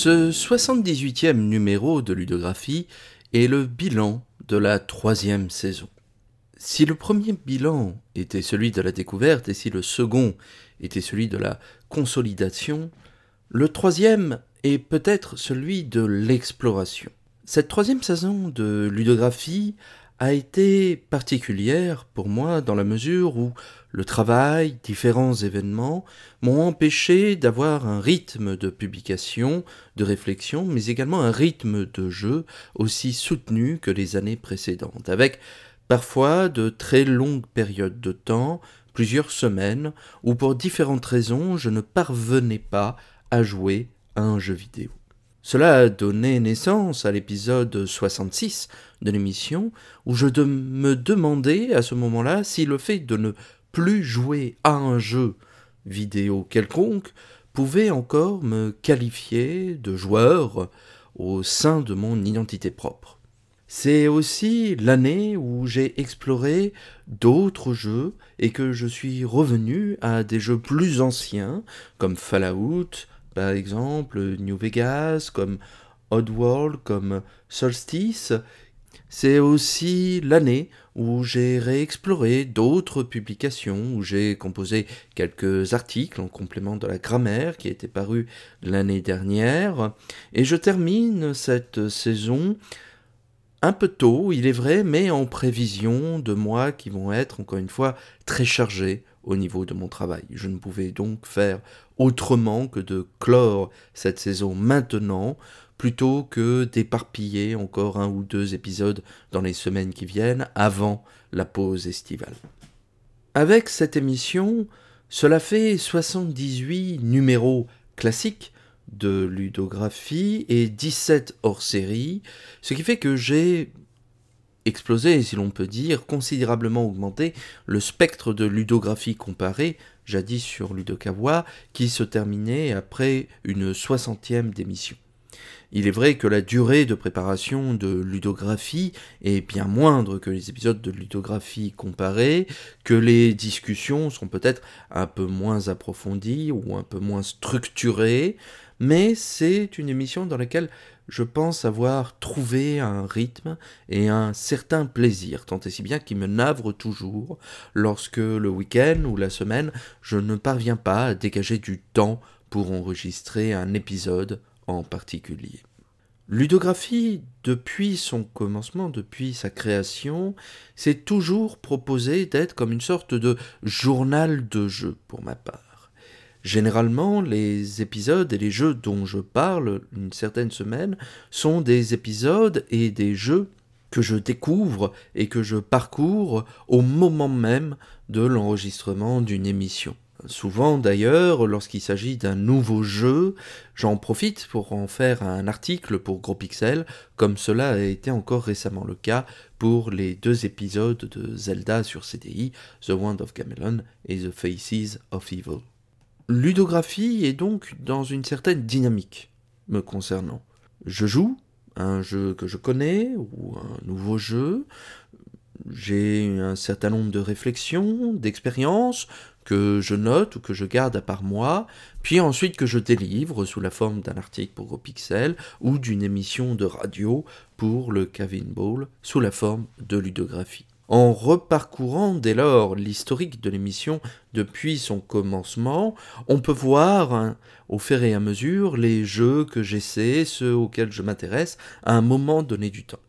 Ce 78e numéro de Ludographie est le bilan de la troisième saison. Si le premier bilan était celui de la découverte et si le second était celui de la consolidation, le troisième est peut-être celui de l'exploration. Cette troisième saison de ludographie a été particulière pour moi dans la mesure où le travail, différents événements m'ont empêché d'avoir un rythme de publication, de réflexion, mais également un rythme de jeu aussi soutenu que les années précédentes, avec parfois de très longues périodes de temps, plusieurs semaines, où pour différentes raisons je ne parvenais pas à jouer à un jeu vidéo. Cela a donné naissance à l'épisode 66 de l'émission, où je me demandais à ce moment-là si le fait de ne plus jouer à un jeu vidéo quelconque pouvait encore me qualifier de joueur au sein de mon identité propre. C'est aussi l'année où j'ai exploré d'autres jeux et que je suis revenu à des jeux plus anciens comme Fallout, par exemple, New Vegas, comme Oddworld, comme Solstice. C'est aussi l'année où j'ai réexploré d'autres publications, où j'ai composé quelques articles en complément de la grammaire qui était paru l'année dernière. Et je termine cette saison un peu tôt, il est vrai, mais en prévision de mois qui vont être, encore une fois, très chargés au niveau de mon travail. Je ne pouvais donc faire autrement que de clore cette saison maintenant, plutôt que d'éparpiller encore un ou deux épisodes dans les semaines qui viennent avant la pause estivale. Avec cette émission, cela fait 78 numéros classiques de ludographie et 17 hors série, ce qui fait que j'ai explosé, si l'on peut dire, considérablement augmenté le spectre de ludographie comparée, jadis sur Ludokawa, qui se terminait après une soixantième d'émission. Il est vrai que la durée de préparation de ludographie est bien moindre que les épisodes de ludographie comparée, que les discussions sont peut-être un peu moins approfondies ou un peu moins structurées, mais c'est une émission dans laquelle je pense avoir trouvé un rythme et un certain plaisir, tant et si bien qu'il me navre toujours lorsque le week-end ou la semaine je ne parviens pas à dégager du temps pour enregistrer un épisode en particulier. Ludographie, depuis son commencement, depuis sa création, s'est toujours proposé d'être comme une sorte de journal de jeu pour ma part. Généralement, les épisodes et les jeux dont je parle une certaine semaine sont des épisodes et des jeux que je découvre et que je parcours au moment même de l'enregistrement d'une émission. Souvent d'ailleurs, lorsqu'il s'agit d'un nouveau jeu, j'en profite pour en faire un article pour Gros Pixel, comme cela a été encore récemment le cas pour les deux épisodes de Zelda sur CDI, The Wand of Gamelon et The Faces of Evil. Ludographie est donc dans une certaine dynamique me concernant. Je joue un jeu que je connais ou un nouveau jeu, j'ai un certain nombre de réflexions, d'expériences que je note ou que je garde à part moi, puis ensuite que je délivre sous la forme d'un article pour GoPixel ou d'une émission de radio pour le Kevin Ball sous la forme de ludographie. En reparcourant dès lors l'historique de l'émission depuis son commencement, on peut voir hein, au fur et à mesure les jeux que j'essaie, ceux auxquels je m'intéresse, à un moment donné du temps.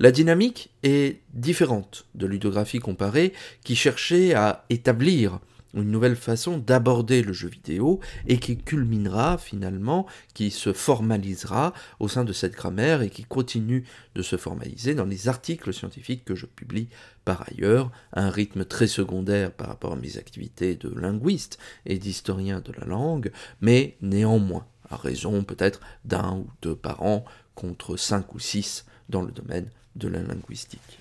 La dynamique est différente de ludographie comparée qui cherchait à établir une nouvelle façon d'aborder le jeu vidéo et qui culminera finalement, qui se formalisera au sein de cette grammaire et qui continue de se formaliser dans les articles scientifiques que je publie par ailleurs, un rythme très secondaire par rapport à mes activités de linguiste et d'historien de la langue, mais néanmoins, à raison peut-être d'un ou deux par an contre cinq ou six dans le domaine de la linguistique.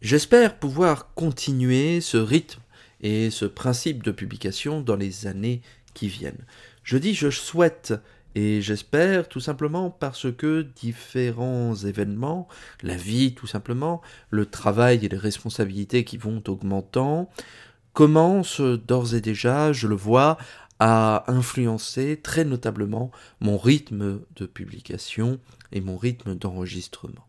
J'espère pouvoir continuer ce rythme et ce principe de publication dans les années qui viennent. Je dis je souhaite et j'espère tout simplement parce que différents événements, la vie tout simplement, le travail et les responsabilités qui vont augmentant, commencent d'ores et déjà, je le vois, à influencer très notablement mon rythme de publication et mon rythme d'enregistrement.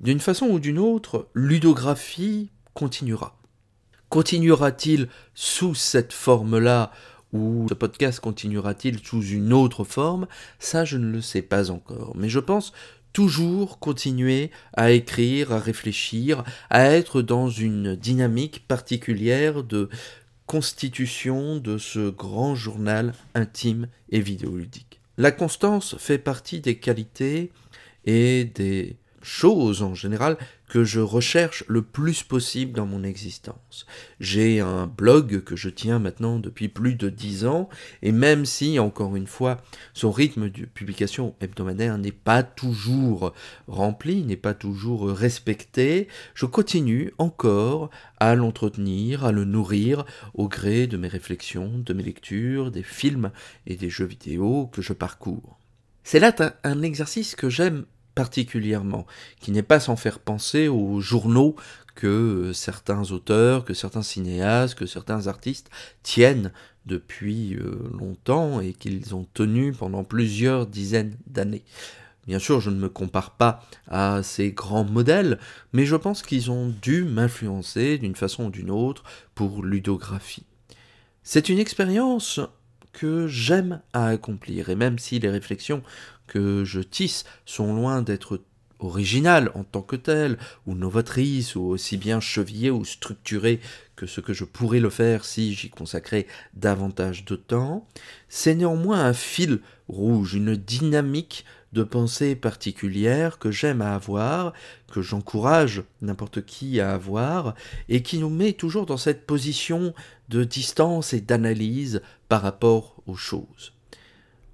D'une façon ou d'une autre, ludographie continuera. Continuera-t-il sous cette forme-là ou ce podcast continuera-t-il sous une autre forme? Ça, je ne le sais pas encore. Mais je pense toujours continuer à écrire, à réfléchir, à être dans une dynamique particulière de constitution de ce grand journal intime et vidéoludique. La constance fait partie des qualités et des chose en général que je recherche le plus possible dans mon existence. J'ai un blog que je tiens maintenant depuis plus de dix ans, et même si, encore une fois, son rythme de publication hebdomadaire n'est pas toujours rempli, n'est pas toujours respecté, je continue encore à l'entretenir, à le nourrir au gré de mes réflexions, de mes lectures, des films et des jeux vidéo que je parcours. C'est là un exercice que j'aime particulièrement, qui n'est pas sans faire penser aux journaux que certains auteurs, que certains cinéastes, que certains artistes tiennent depuis euh, longtemps et qu'ils ont tenu pendant plusieurs dizaines d'années. Bien sûr, je ne me compare pas à ces grands modèles, mais je pense qu'ils ont dû m'influencer d'une façon ou d'une autre pour ludographie. C'est une expérience que j'aime à accomplir, et même si les réflexions que je tisse sont loin d'être originales en tant que telles, ou novatrices, ou aussi bien chevillées ou structurées que ce que je pourrais le faire si j'y consacrais davantage de temps, c'est néanmoins un fil rouge, une dynamique de pensée particulière que j'aime à avoir, que j'encourage n'importe qui à avoir, et qui nous met toujours dans cette position de distance et d'analyse par rapport aux choses.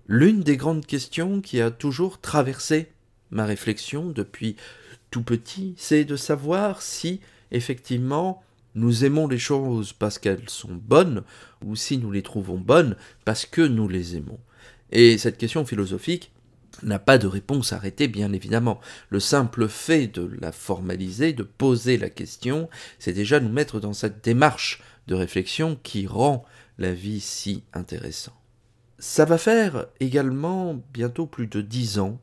L'une des grandes questions qui a toujours traversé ma réflexion depuis tout petit, c'est de savoir si effectivement nous aimons les choses parce qu'elles sont bonnes, ou si nous les trouvons bonnes parce que nous les aimons. Et cette question philosophique n'a pas de réponse arrêtée, bien évidemment. Le simple fait de la formaliser, de poser la question, c'est déjà nous mettre dans cette démarche de réflexion qui rend la vie si intéressante. Ça va faire également bientôt plus de dix ans,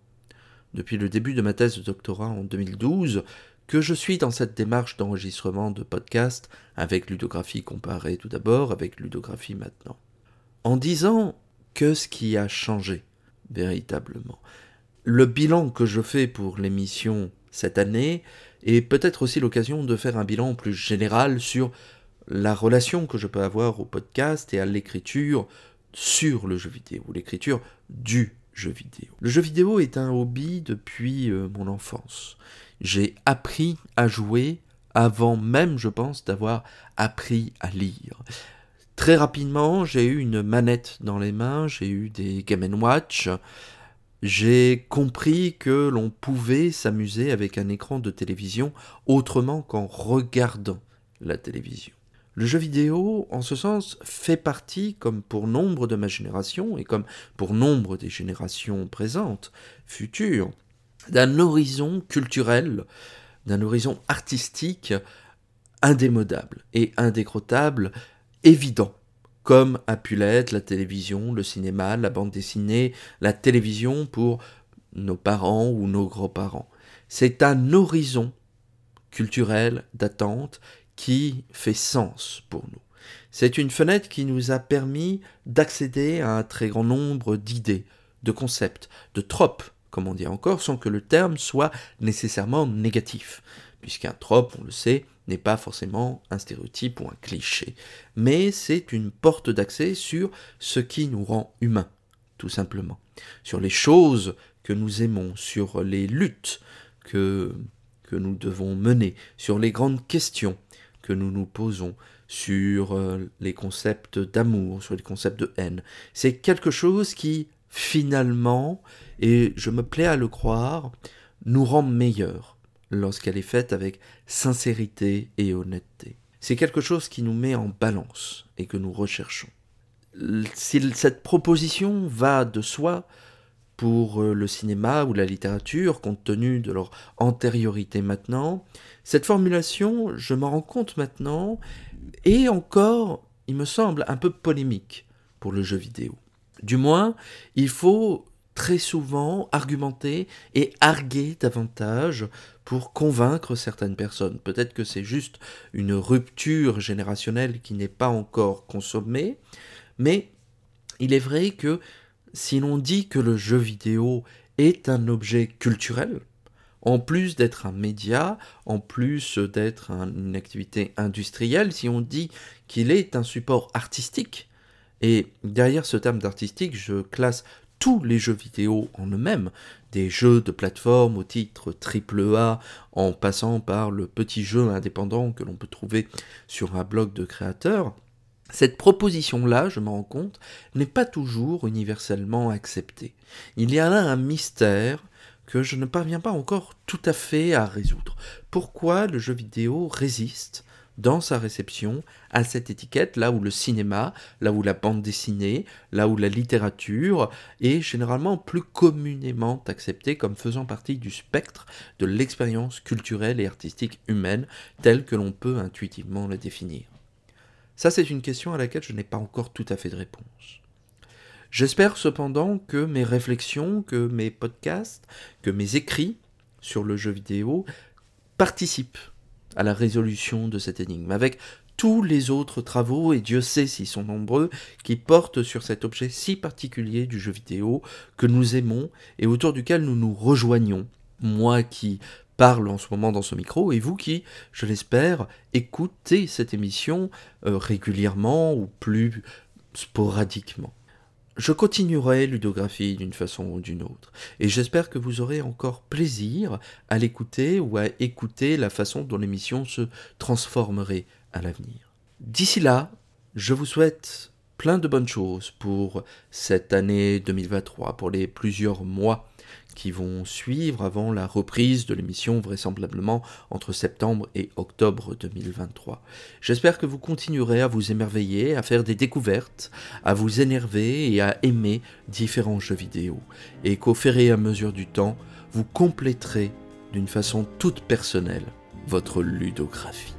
depuis le début de ma thèse de doctorat en 2012, que je suis dans cette démarche d'enregistrement de podcast avec ludographie comparée tout d'abord, avec ludographie maintenant. En disant que ce qui a changé? Véritablement. Le bilan que je fais pour l'émission cette année est peut-être aussi l'occasion de faire un bilan plus général sur la relation que je peux avoir au podcast et à l'écriture sur le jeu vidéo, l'écriture du jeu vidéo. Le jeu vidéo est un hobby depuis euh, mon enfance. J'ai appris à jouer avant même, je pense, d'avoir appris à lire. Très rapidement, j'ai eu une manette dans les mains, j'ai eu des Game Watch, j'ai compris que l'on pouvait s'amuser avec un écran de télévision autrement qu'en regardant la télévision. Le jeu vidéo, en ce sens, fait partie, comme pour nombre de ma génération, et comme pour nombre des générations présentes, futures, d'un horizon culturel, d'un horizon artistique indémodable et indécrottable, évident, comme a pu l'être la télévision, le cinéma, la bande dessinée, la télévision pour nos parents ou nos grands-parents. C'est un horizon culturel d'attente qui fait sens pour nous. C'est une fenêtre qui nous a permis d'accéder à un très grand nombre d'idées, de concepts, de tropes, comme on dit encore, sans que le terme soit nécessairement négatif, puisqu'un trope, on le sait, n'est pas forcément un stéréotype ou un cliché, mais c'est une porte d'accès sur ce qui nous rend humains, tout simplement, sur les choses que nous aimons, sur les luttes que, nous devons mener, sur les grandes questions que nous nous posons, sur euh, les concepts d'amour, sur les concepts de haine. C'est quelque chose qui, finalement, et je me plais à le croire, nous rend meilleurs lorsqu'elle est faite avec sincérité et honnêteté. C'est quelque chose qui nous met en balance et que nous recherchons. Si cette proposition va de soi pour euh, le cinéma ou la littérature, compte tenu de leur antériorité maintenant, cette formulation, je m'en rends compte maintenant, est encore, il me semble, un peu polémique pour le jeu vidéo. Du moins, il faut très souvent argumenter et arguer davantage pour convaincre certaines personnes. Peut-être que c'est juste une rupture générationnelle qui n'est pas encore consommée, mais il est vrai que si l'on dit que le jeu vidéo est un objet culturel, en plus d'être un média, en plus d'être une activité industrielle, si on dit qu'il est un support artistique, et derrière ce terme d'artistique, je classe tous les jeux vidéo en eux-mêmes, des jeux de plateforme au titre AAA, en passant par le petit jeu indépendant que l'on peut trouver sur un blog de créateurs, cette proposition-là, je m'en rends compte, n'est pas toujours universellement acceptée. Il y a là un mystère que je ne parviens pas encore tout à fait à résoudre. Pourquoi le jeu vidéo résiste dans sa réception à cette étiquette, là où le cinéma, là où la bande dessinée, là où la littérature est généralement plus communément acceptée comme faisant partie du spectre de l'expérience culturelle et artistique humaine telle que l'on peut intuitivement la définir. Ça, c'est une question à laquelle je n'ai pas encore tout à fait de réponse. J'espère cependant que mes réflexions, que mes podcasts, que mes écrits sur le jeu vidéo participent à la résolution de cette énigme, avec tous les autres travaux, et Dieu sait s'ils sont nombreux, qui portent sur cet objet si particulier du jeu vidéo que nous aimons et autour duquel nous nous rejoignons. Moi qui parle en ce moment dans ce micro, et vous qui, je l'espère, écoutez cette émission euh, régulièrement ou plus sporadiquement. Je continuerai ludographie d'une façon ou d'une autre, et j'espère que vous aurez encore plaisir à l'écouter ou à écouter la façon dont l'émission se transformerait à l'avenir. D'ici là, je vous souhaite plein de bonnes choses pour cette année 2023, pour les plusieurs mois qui vont suivre avant la reprise de l'émission vraisemblablement entre septembre et octobre 2023. J'espère que vous continuerez à vous émerveiller, à faire des découvertes, à vous énerver et à aimer différents jeux vidéo, et qu'au fur et à mesure du temps, vous compléterez d'une façon toute personnelle votre ludographie.